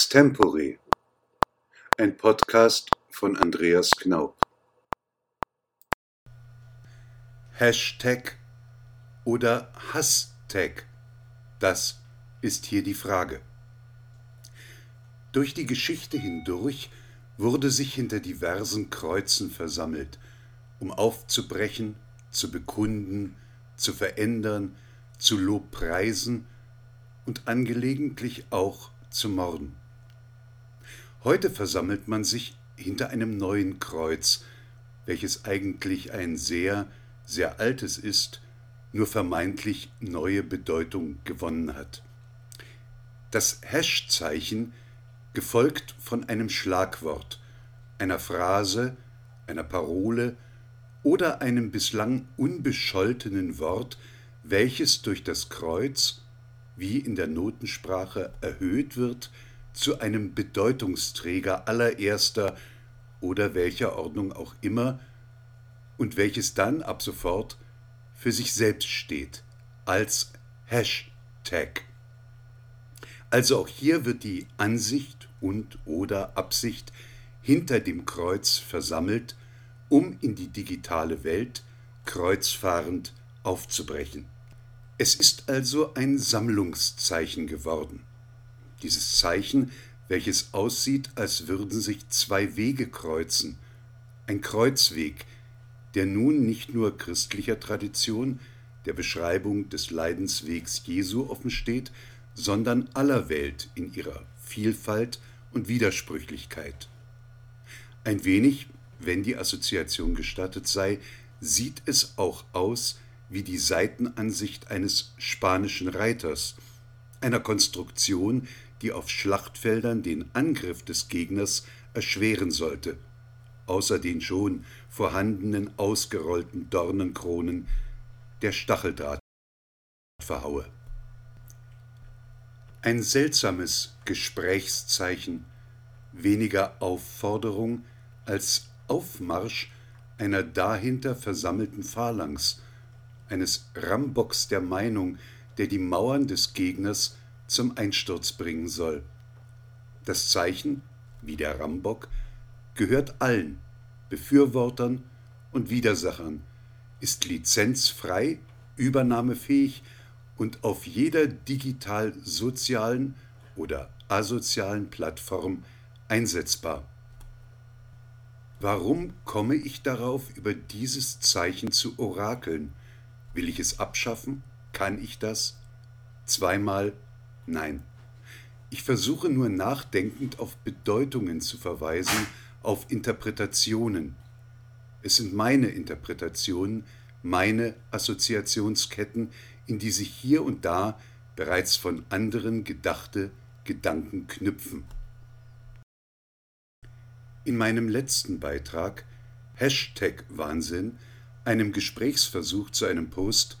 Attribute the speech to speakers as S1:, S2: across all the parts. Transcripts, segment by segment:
S1: Extempore, ein Podcast von Andreas Knaub. Hashtag oder Hashtag, das ist hier die Frage. Durch die Geschichte hindurch wurde sich hinter diversen Kreuzen versammelt, um aufzubrechen, zu bekunden, zu verändern, zu lobpreisen und angelegentlich auch zu morden. Heute versammelt man sich hinter einem neuen Kreuz, welches eigentlich ein sehr, sehr altes ist, nur vermeintlich neue Bedeutung gewonnen hat. Das Hash-Zeichen, gefolgt von einem Schlagwort, einer Phrase, einer Parole oder einem bislang unbescholtenen Wort, welches durch das Kreuz, wie in der Notensprache, erhöht wird zu einem Bedeutungsträger allererster oder welcher Ordnung auch immer und welches dann ab sofort für sich selbst steht, als Hashtag. Also auch hier wird die Ansicht und oder Absicht hinter dem Kreuz versammelt, um in die digitale Welt kreuzfahrend aufzubrechen. Es ist also ein Sammlungszeichen geworden. Dieses Zeichen, welches aussieht, als würden sich zwei Wege kreuzen, ein Kreuzweg, der nun nicht nur christlicher Tradition, der Beschreibung des Leidenswegs Jesu offensteht, sondern aller Welt in ihrer Vielfalt und Widersprüchlichkeit. Ein wenig, wenn die Assoziation gestattet sei, sieht es auch aus wie die Seitenansicht eines spanischen Reiters, einer Konstruktion, die auf Schlachtfeldern den Angriff des Gegners erschweren sollte, außer den schon vorhandenen ausgerollten Dornenkronen der Stacheldraht verhaue. Ein seltsames Gesprächszeichen, weniger Aufforderung als Aufmarsch einer dahinter versammelten Phalanx, eines Rambocks der Meinung, der die Mauern des Gegners zum Einsturz bringen soll. Das Zeichen, wie der Rambock, gehört allen, Befürwortern und Widersachern, ist lizenzfrei, übernahmefähig und auf jeder digital-sozialen oder asozialen Plattform einsetzbar. Warum komme ich darauf, über dieses Zeichen zu orakeln? Will ich es abschaffen? Kann ich das? Zweimal Nein. Ich versuche nur nachdenkend auf Bedeutungen zu verweisen, auf Interpretationen. Es sind meine Interpretationen, meine Assoziationsketten, in die sich hier und da bereits von anderen gedachte Gedanken knüpfen. In meinem letzten Beitrag Hashtag Wahnsinn, einem Gesprächsversuch zu einem Post,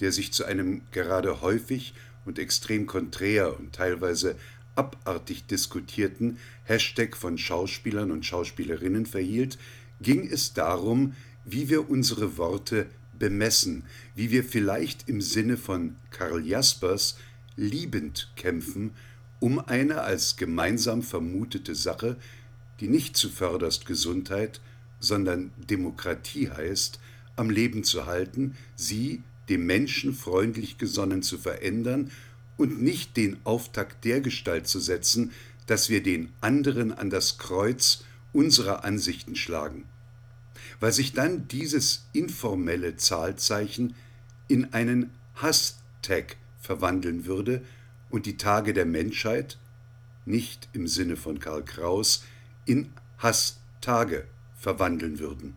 S1: der sich zu einem gerade häufig und extrem konträr und teilweise abartig diskutierten Hashtag von Schauspielern und Schauspielerinnen verhielt, ging es darum, wie wir unsere Worte bemessen, wie wir vielleicht im Sinne von Karl Jaspers liebend kämpfen, um eine als gemeinsam vermutete Sache, die nicht zuvörderst Gesundheit, sondern Demokratie heißt, am Leben zu halten, sie dem Menschen freundlich gesonnen zu verändern und nicht den Auftakt dergestalt zu setzen, dass wir den anderen an das Kreuz unserer Ansichten schlagen, weil sich dann dieses informelle Zahlzeichen in einen Hashtag verwandeln würde und die Tage der Menschheit, nicht im Sinne von Karl Kraus, in Hasstage verwandeln würden.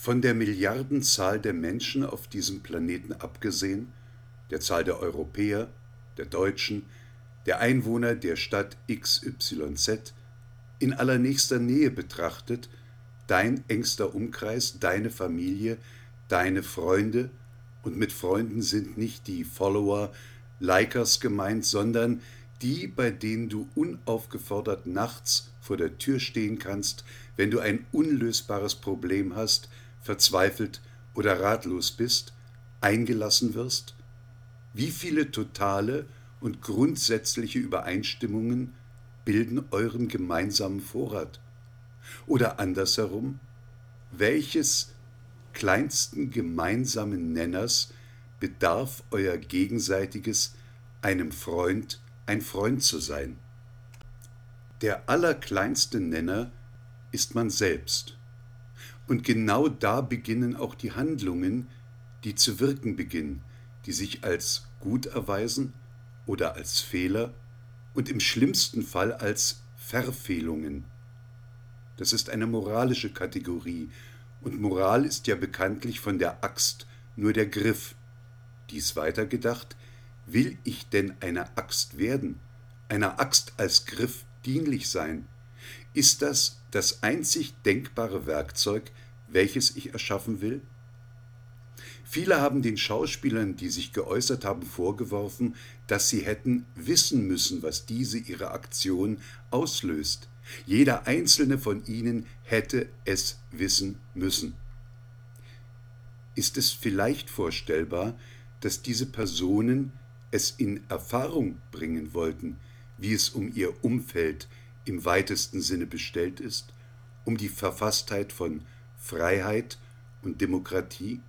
S1: Von der Milliardenzahl der Menschen auf diesem Planeten abgesehen, der Zahl der Europäer, der Deutschen, der Einwohner der Stadt XYZ, in allernächster Nähe betrachtet, dein engster Umkreis, deine Familie, deine Freunde, und mit Freunden sind nicht die Follower, Likers gemeint, sondern die, bei denen du unaufgefordert nachts vor der Tür stehen kannst, wenn du ein unlösbares Problem hast, verzweifelt oder ratlos bist, eingelassen wirst? Wie viele totale und grundsätzliche Übereinstimmungen bilden euren gemeinsamen Vorrat? Oder andersherum, welches kleinsten gemeinsamen Nenners bedarf euer gegenseitiges, einem Freund ein Freund zu sein? Der allerkleinste Nenner ist man selbst. Und genau da beginnen auch die Handlungen, die zu wirken beginnen, die sich als gut erweisen oder als Fehler und im schlimmsten Fall als Verfehlungen. Das ist eine moralische Kategorie, und Moral ist ja bekanntlich von der Axt nur der Griff. Dies weitergedacht, will ich denn eine Axt werden, einer Axt als Griff dienlich sein? Ist das das einzig denkbare Werkzeug, welches ich erschaffen will? Viele haben den Schauspielern, die sich geäußert haben, vorgeworfen, dass sie hätten wissen müssen, was diese ihre Aktion auslöst. Jeder einzelne von ihnen hätte es wissen müssen. Ist es vielleicht vorstellbar, dass diese Personen es in Erfahrung bringen wollten, wie es um ihr Umfeld im weitesten Sinne bestellt ist, um die Verfasstheit von Freiheit und Demokratie?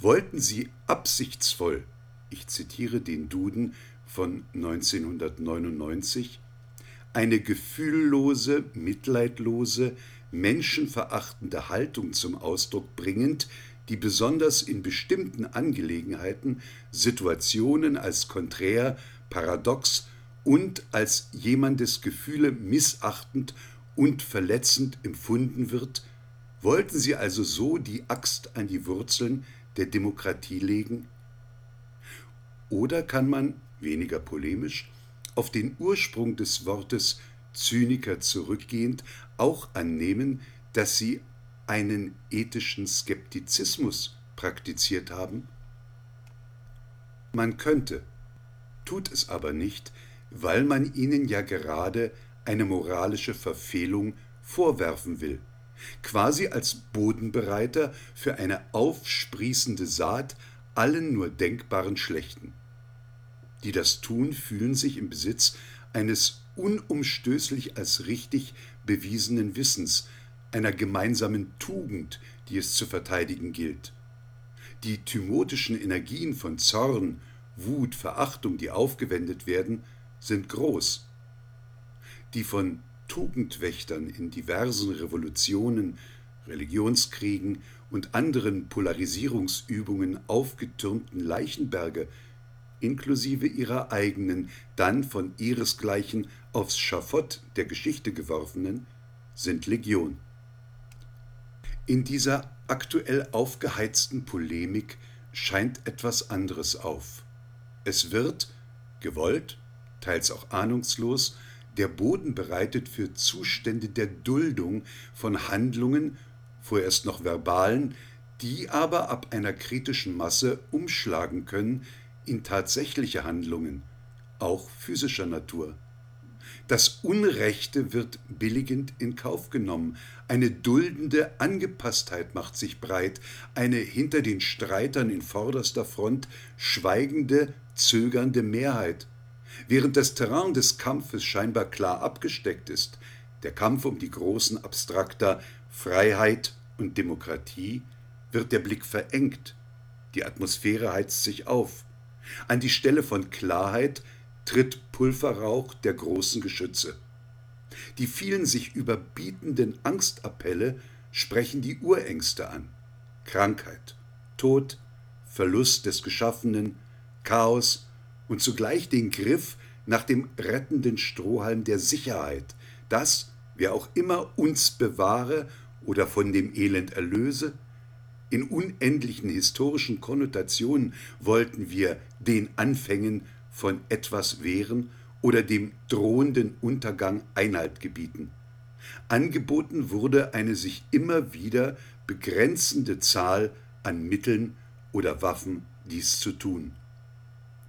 S1: wollten sie absichtsvoll, ich zitiere den Duden von 1999, eine gefühllose, mitleidlose, menschenverachtende Haltung zum Ausdruck bringend, die besonders in bestimmten Angelegenheiten, Situationen als konträr, paradox und als jemandes Gefühle missachtend und verletzend empfunden wird, wollten sie also so die Axt an die Wurzeln der Demokratie legen? Oder kann man, weniger polemisch, auf den Ursprung des Wortes Zyniker zurückgehend auch annehmen, dass sie einen ethischen Skeptizismus praktiziert haben? Man könnte, tut es aber nicht, weil man ihnen ja gerade eine moralische Verfehlung vorwerfen will quasi als Bodenbereiter für eine aufsprießende Saat allen nur denkbaren Schlechten. Die das tun, fühlen sich im Besitz eines unumstößlich als richtig bewiesenen Wissens, einer gemeinsamen Tugend, die es zu verteidigen gilt. Die thymotischen Energien von Zorn, Wut, Verachtung, die aufgewendet werden, sind groß. Die von Tugendwächtern in diversen Revolutionen, Religionskriegen und anderen Polarisierungsübungen aufgetürmten Leichenberge, inklusive ihrer eigenen, dann von ihresgleichen aufs Schafott der Geschichte geworfenen, sind Legion. In dieser aktuell aufgeheizten Polemik scheint etwas anderes auf. Es wird, gewollt, teils auch ahnungslos, der Boden bereitet für Zustände der Duldung von Handlungen, vorerst noch verbalen, die aber ab einer kritischen Masse umschlagen können in tatsächliche Handlungen, auch physischer Natur. Das Unrechte wird billigend in Kauf genommen, eine duldende Angepasstheit macht sich breit, eine hinter den Streitern in vorderster Front schweigende, zögernde Mehrheit – Während das Terrain des Kampfes scheinbar klar abgesteckt ist, der Kampf um die großen Abstrakter Freiheit und Demokratie, wird der Blick verengt, die Atmosphäre heizt sich auf. An die Stelle von Klarheit tritt Pulverrauch der großen Geschütze. Die vielen sich überbietenden Angstappelle sprechen die Urängste an. Krankheit, Tod, Verlust des Geschaffenen, Chaos, und zugleich den Griff nach dem rettenden Strohhalm der Sicherheit, das, wer auch immer uns bewahre oder von dem Elend erlöse, in unendlichen historischen Konnotationen wollten wir den Anfängen von etwas wehren oder dem drohenden Untergang Einhalt gebieten. Angeboten wurde eine sich immer wieder begrenzende Zahl an Mitteln oder Waffen, dies zu tun.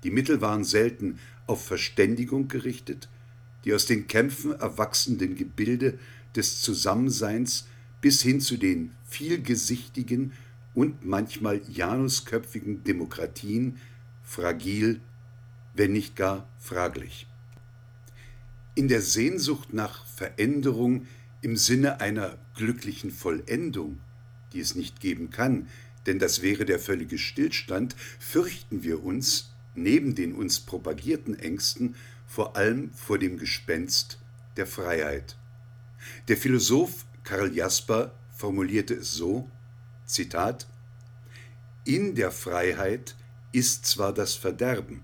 S1: Die Mittel waren selten auf Verständigung gerichtet, die aus den Kämpfen erwachsenden Gebilde des Zusammenseins bis hin zu den vielgesichtigen und manchmal janusköpfigen Demokratien fragil wenn nicht gar fraglich. In der Sehnsucht nach Veränderung im Sinne einer glücklichen Vollendung, die es nicht geben kann, denn das wäre der völlige Stillstand, fürchten wir uns, neben den uns propagierten Ängsten, vor allem vor dem Gespenst der Freiheit. Der Philosoph Karl Jasper formulierte es so, Zitat, In der Freiheit ist zwar das Verderben,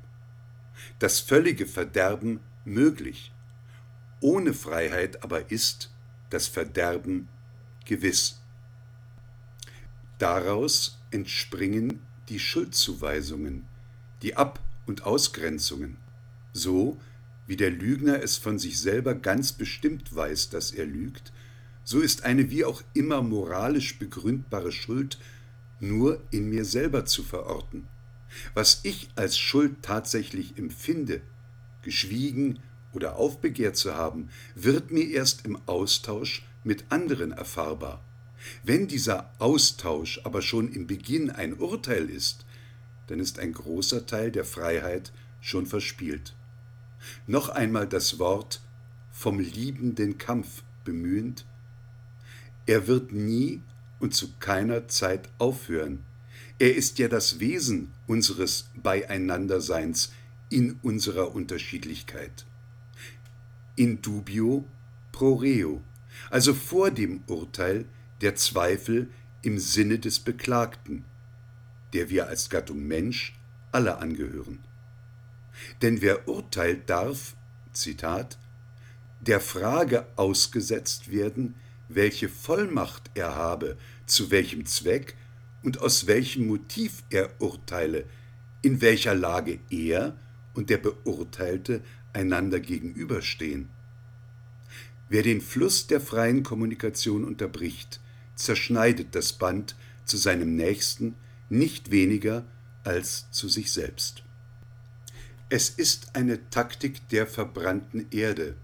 S1: das völlige Verderben möglich, ohne Freiheit aber ist das Verderben gewiss. Daraus entspringen die Schuldzuweisungen, die Ab- und Ausgrenzungen, so wie der Lügner es von sich selber ganz bestimmt weiß, dass er lügt, so ist eine wie auch immer moralisch begründbare Schuld nur in mir selber zu verorten. Was ich als Schuld tatsächlich empfinde, geschwiegen oder aufbegehrt zu haben, wird mir erst im Austausch mit anderen erfahrbar. Wenn dieser Austausch aber schon im Beginn ein Urteil ist, dann ist ein großer Teil der Freiheit schon verspielt. Noch einmal das Wort vom liebenden Kampf bemühend. Er wird nie und zu keiner Zeit aufhören. Er ist ja das Wesen unseres Beieinanderseins in unserer Unterschiedlichkeit. In dubio pro reo, also vor dem Urteil der Zweifel im Sinne des Beklagten, der wir als Gattung Mensch alle angehören. Denn wer urteilt darf, Zitat, der Frage ausgesetzt werden, welche Vollmacht er habe, zu welchem Zweck und aus welchem Motiv er urteile, in welcher Lage er und der Beurteilte einander gegenüberstehen. Wer den Fluss der freien Kommunikation unterbricht, zerschneidet das Band zu seinem Nächsten nicht weniger als zu sich selbst. Es ist eine Taktik der verbrannten Erde,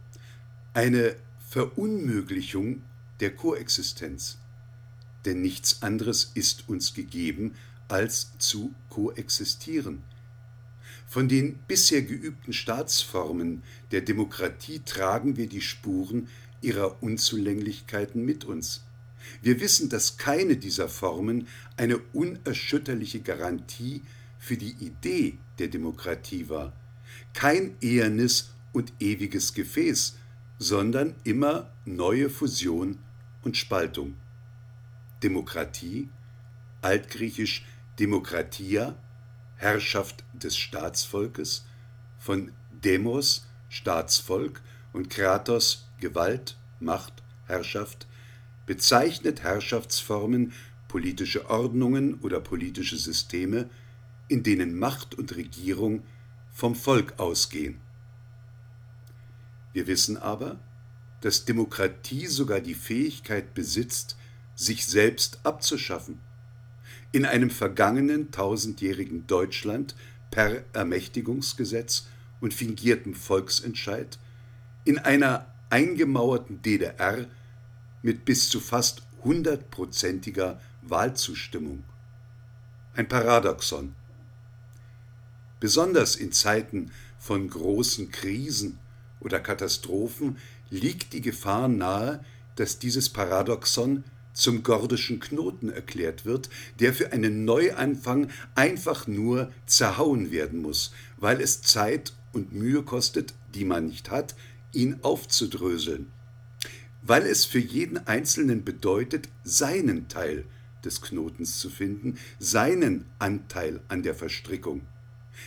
S1: eine Verunmöglichung der Koexistenz. Denn nichts anderes ist uns gegeben, als zu koexistieren. Von den bisher geübten Staatsformen der Demokratie tragen wir die Spuren ihrer Unzulänglichkeiten mit uns. Wir wissen, dass keine dieser Formen eine unerschütterliche Garantie für die Idee der Demokratie war, kein ehernes und ewiges Gefäß, sondern immer neue Fusion und Spaltung. Demokratie, altgriechisch Demokratia, Herrschaft des Staatsvolkes, von Demos, Staatsvolk und Kratos, Gewalt, Macht, Herrschaft, bezeichnet Herrschaftsformen, politische Ordnungen oder politische Systeme, in denen Macht und Regierung vom Volk ausgehen. Wir wissen aber, dass Demokratie sogar die Fähigkeit besitzt, sich selbst abzuschaffen. In einem vergangenen tausendjährigen Deutschland per Ermächtigungsgesetz und fingiertem Volksentscheid, in einer eingemauerten DDR mit bis zu fast hundertprozentiger Wahlzustimmung. Ein Paradoxon. Besonders in Zeiten von großen Krisen oder Katastrophen liegt die Gefahr nahe, dass dieses Paradoxon zum gordischen Knoten erklärt wird, der für einen Neuanfang einfach nur zerhauen werden muss, weil es Zeit und Mühe kostet, die man nicht hat, ihn aufzudröseln, weil es für jeden Einzelnen bedeutet, seinen Teil des Knotens zu finden, seinen Anteil an der Verstrickung.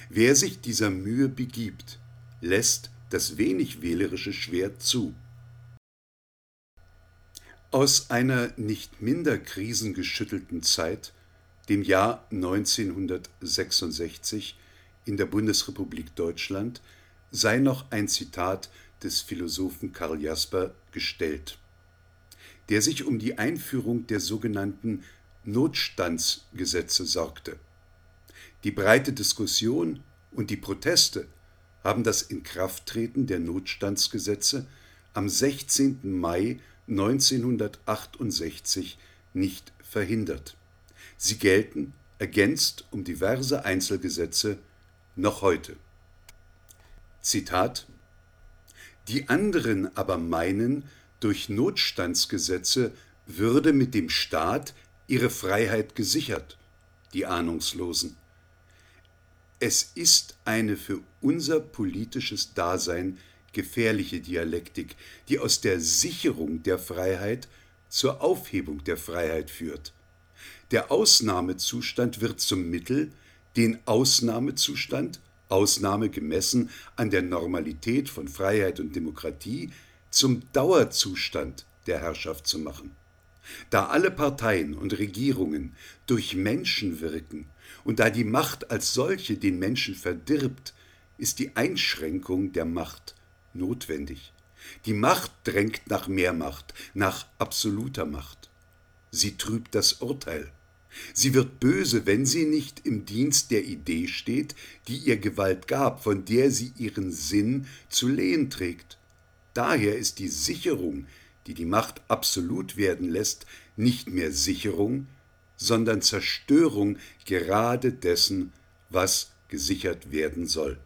S1: Wer sich dieser Mühe begibt, lässt das wenig wählerische Schwert zu. Aus einer nicht minder krisengeschüttelten Zeit, dem Jahr 1966 in der Bundesrepublik Deutschland, sei noch ein Zitat des Philosophen Karl Jasper gestellt, der sich um die Einführung der sogenannten Notstandsgesetze sorgte. Die breite Diskussion und die Proteste haben das Inkrafttreten der Notstandsgesetze am 16. Mai 1968 nicht verhindert. Sie gelten, ergänzt um diverse Einzelgesetze, noch heute. Zitat Die anderen aber meinen, durch Notstandsgesetze würde mit dem Staat ihre Freiheit gesichert, die Ahnungslosen. Es ist eine für unser politisches Dasein gefährliche Dialektik, die aus der Sicherung der Freiheit zur Aufhebung der Freiheit führt. Der Ausnahmezustand wird zum Mittel, den Ausnahmezustand, Ausnahme gemessen an der Normalität von Freiheit und Demokratie, zum Dauerzustand der Herrschaft zu machen. Da alle Parteien und Regierungen durch Menschen wirken und da die Macht als solche den Menschen verdirbt, ist die Einschränkung der Macht notwendig. Die Macht drängt nach mehr Macht, nach absoluter Macht. Sie trübt das Urteil. Sie wird böse, wenn sie nicht im Dienst der Idee steht, die ihr Gewalt gab, von der sie ihren Sinn zu lehen trägt. Daher ist die Sicherung, die die Macht absolut werden lässt, nicht mehr Sicherung, sondern Zerstörung gerade dessen, was gesichert werden soll.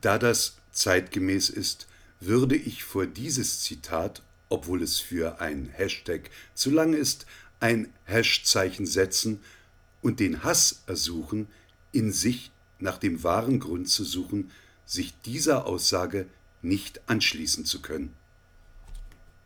S1: Da das zeitgemäß ist, würde ich vor dieses Zitat, obwohl es für ein Hashtag zu lang ist, ein Hashzeichen setzen und den Hass ersuchen, in sich nach dem wahren Grund zu suchen, sich dieser Aussage nicht anschließen zu können.